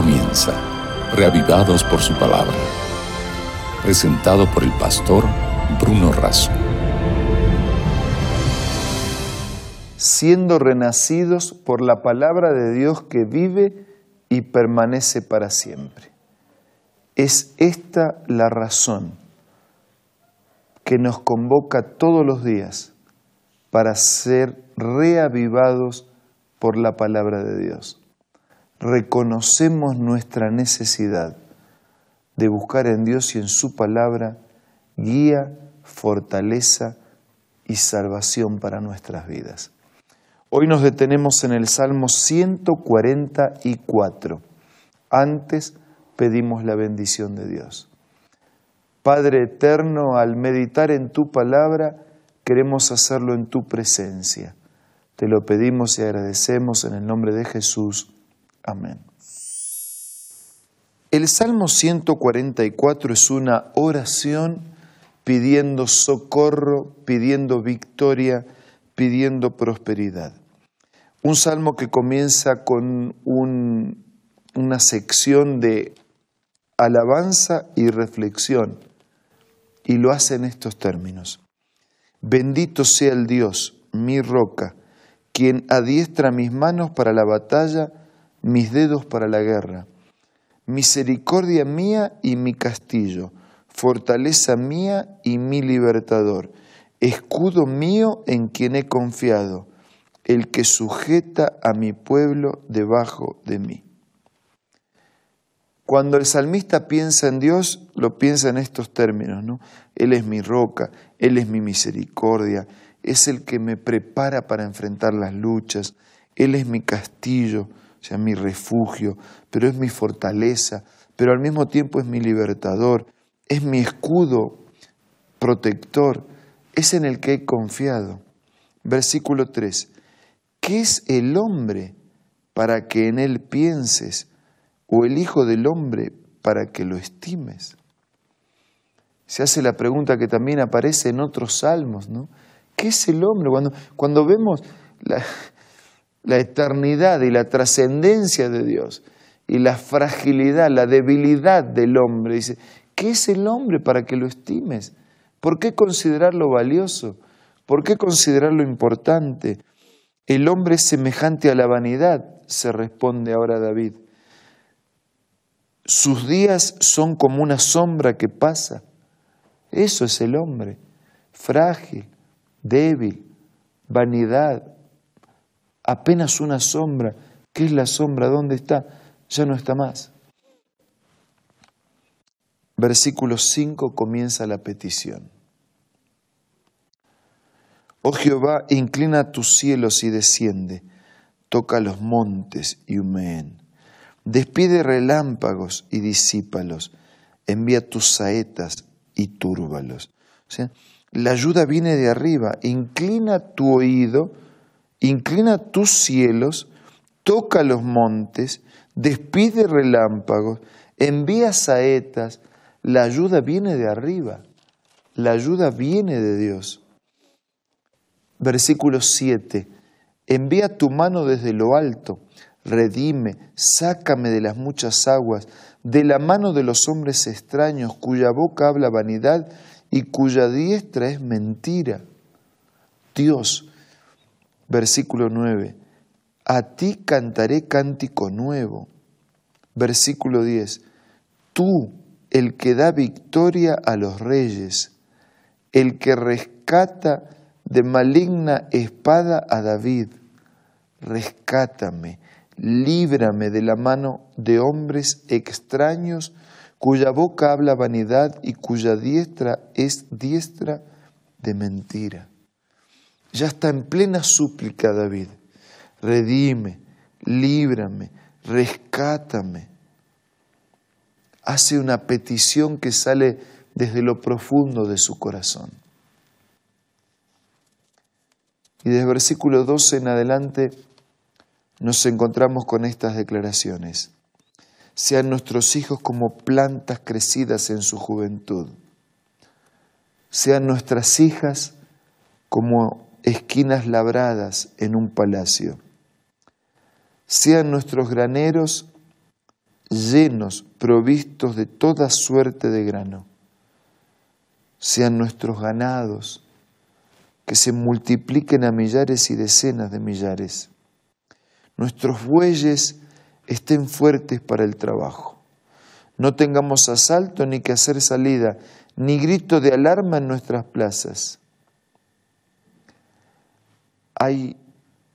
comienza, reavivados por su palabra. Presentado por el pastor Bruno Razo. Siendo renacidos por la palabra de Dios que vive y permanece para siempre. Es esta la razón que nos convoca todos los días para ser reavivados por la palabra de Dios. Reconocemos nuestra necesidad de buscar en Dios y en su palabra guía, fortaleza y salvación para nuestras vidas. Hoy nos detenemos en el Salmo 144. Antes pedimos la bendición de Dios. Padre eterno, al meditar en tu palabra, queremos hacerlo en tu presencia. Te lo pedimos y agradecemos en el nombre de Jesús. Amén. El Salmo 144 es una oración pidiendo socorro, pidiendo victoria, pidiendo prosperidad. Un salmo que comienza con una sección de alabanza y reflexión y lo hace en estos términos. Bendito sea el Dios, mi roca, quien adiestra mis manos para la batalla, mis dedos para la guerra. Misericordia mía y mi castillo, fortaleza mía y mi libertador, escudo mío en quien he confiado, el que sujeta a mi pueblo debajo de mí. Cuando el salmista piensa en Dios, lo piensa en estos términos, ¿no? Él es mi roca, Él es mi misericordia, es el que me prepara para enfrentar las luchas, Él es mi castillo, sea, mi refugio, pero es mi fortaleza, pero al mismo tiempo es mi libertador, es mi escudo protector, es en el que he confiado. Versículo 3. ¿Qué es el hombre para que en él pienses, o el Hijo del hombre para que lo estimes? Se hace la pregunta que también aparece en otros salmos, ¿no? ¿Qué es el hombre? Cuando, cuando vemos la, la eternidad y la trascendencia de Dios y la fragilidad, la debilidad del hombre, dice, ¿qué es el hombre para que lo estimes? ¿Por qué considerarlo valioso? ¿Por qué considerarlo importante? El hombre es semejante a la vanidad, se responde ahora David. Sus días son como una sombra que pasa. Eso es el hombre, frágil, débil, vanidad, apenas una sombra. ¿Qué es la sombra? ¿Dónde está? Ya no está más. Versículo 5 comienza la petición. Oh Jehová, inclina tus cielos y desciende, toca los montes y humeen. Despide relámpagos y disípalos, envía tus saetas y túrbalos. La ayuda viene de arriba. Inclina tu oído, inclina tus cielos, toca los montes, despide relámpagos, envía saetas. La ayuda viene de arriba. La ayuda viene de Dios. Versículo 7. Envía tu mano desde lo alto, redime, sácame de las muchas aguas, de la mano de los hombres extraños, cuya boca habla vanidad y cuya diestra es mentira. Dios, versículo 9, a ti cantaré cántico nuevo. Versículo 10, tú, el que da victoria a los reyes, el que rescata de maligna espada a David, rescátame, líbrame de la mano de hombres extraños cuya boca habla vanidad y cuya diestra es diestra de mentira. Ya está en plena súplica David. Redime, líbrame, rescátame. Hace una petición que sale desde lo profundo de su corazón. Y desde versículo 12 en adelante nos encontramos con estas declaraciones sean nuestros hijos como plantas crecidas en su juventud. Sean nuestras hijas como esquinas labradas en un palacio. Sean nuestros graneros llenos, provistos de toda suerte de grano. Sean nuestros ganados, que se multipliquen a millares y decenas de millares. Nuestros bueyes estén fuertes para el trabajo. No tengamos asalto ni que hacer salida, ni grito de alarma en nuestras plazas. Hay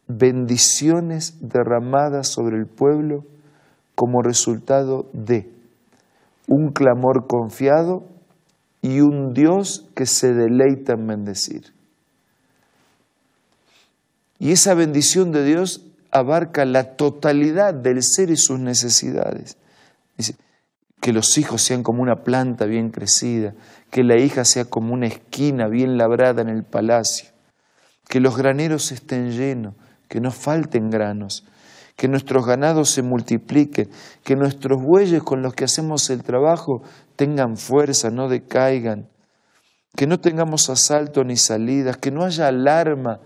bendiciones derramadas sobre el pueblo como resultado de un clamor confiado y un Dios que se deleita en bendecir. Y esa bendición de Dios abarca la totalidad del ser y sus necesidades. Que los hijos sean como una planta bien crecida, que la hija sea como una esquina bien labrada en el palacio, que los graneros estén llenos, que no falten granos, que nuestros ganados se multipliquen, que nuestros bueyes con los que hacemos el trabajo tengan fuerza, no decaigan, que no tengamos asalto ni salidas, que no haya alarma,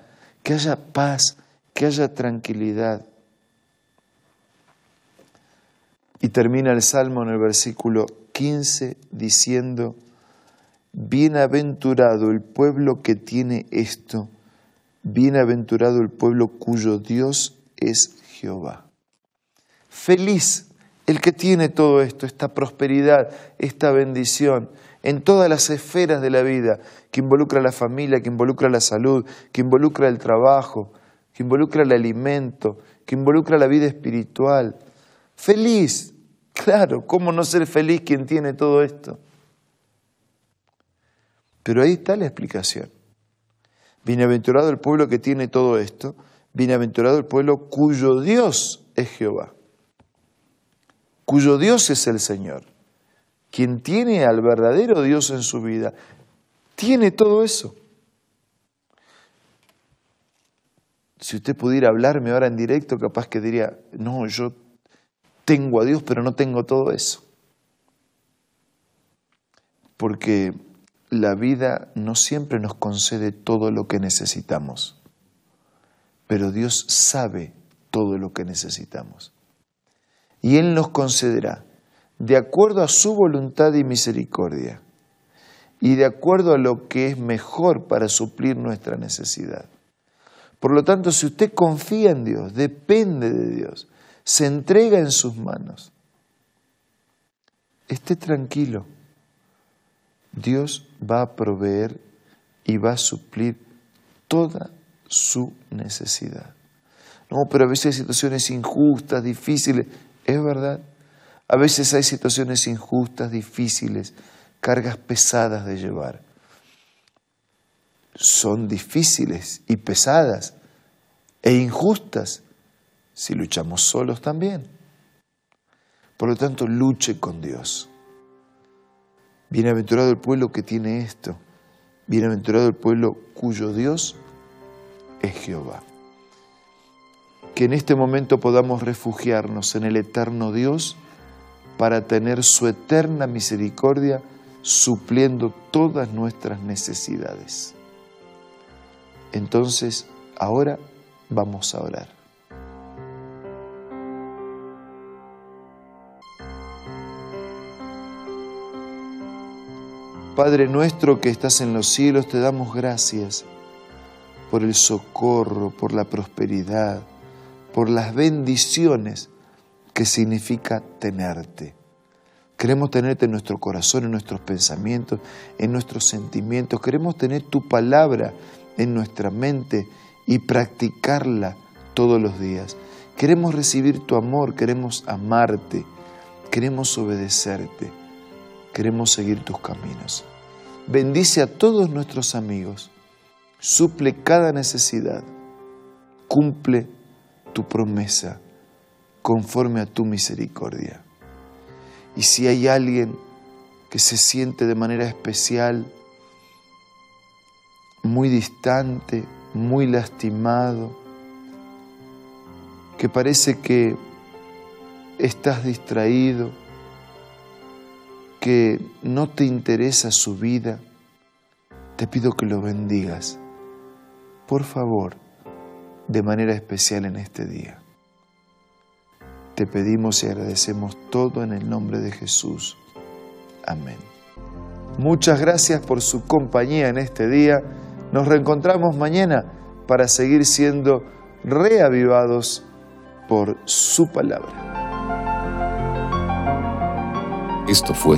que haya paz, que haya tranquilidad. Y termina el Salmo en el versículo 15 diciendo, Bienaventurado el pueblo que tiene esto Bienaventurado el pueblo cuyo Dios es Jehová. Feliz el que tiene todo esto, esta prosperidad, esta bendición en todas las esferas de la vida, que involucra la familia, que involucra la salud, que involucra el trabajo, que involucra el alimento, que involucra la vida espiritual. Feliz, claro, ¿cómo no ser feliz quien tiene todo esto? Pero ahí está la explicación. Bienaventurado el pueblo que tiene todo esto, bienaventurado el pueblo cuyo Dios es Jehová, cuyo Dios es el Señor. Quien tiene al verdadero Dios en su vida, tiene todo eso. Si usted pudiera hablarme ahora en directo, capaz que diría, no, yo tengo a Dios, pero no tengo todo eso. Porque la vida no siempre nos concede todo lo que necesitamos, pero Dios sabe todo lo que necesitamos. Y Él nos concederá, de acuerdo a su voluntad y misericordia, y de acuerdo a lo que es mejor para suplir nuestra necesidad. Por lo tanto, si usted confía en Dios, depende de Dios, se entrega en sus manos, esté tranquilo Dios va a proveer y va a suplir toda su necesidad. No, pero a veces hay situaciones injustas, difíciles. Es verdad. A veces hay situaciones injustas, difíciles, cargas pesadas de llevar. Son difíciles y pesadas e injustas si luchamos solos también. Por lo tanto, luche con Dios. Bienaventurado el pueblo que tiene esto. Bienaventurado el pueblo cuyo Dios es Jehová. Que en este momento podamos refugiarnos en el eterno Dios para tener su eterna misericordia supliendo todas nuestras necesidades. Entonces, ahora vamos a orar. Padre nuestro que estás en los cielos, te damos gracias por el socorro, por la prosperidad, por las bendiciones que significa tenerte. Queremos tenerte en nuestro corazón, en nuestros pensamientos, en nuestros sentimientos. Queremos tener tu palabra en nuestra mente y practicarla todos los días. Queremos recibir tu amor, queremos amarte, queremos obedecerte. Queremos seguir tus caminos. Bendice a todos nuestros amigos. Suple cada necesidad. Cumple tu promesa conforme a tu misericordia. Y si hay alguien que se siente de manera especial, muy distante, muy lastimado, que parece que estás distraído, que no te interesa su vida, te pido que lo bendigas, por favor, de manera especial en este día. Te pedimos y agradecemos todo en el nombre de Jesús. Amén. Muchas gracias por su compañía en este día. Nos reencontramos mañana para seguir siendo reavivados por su palabra. Esto fue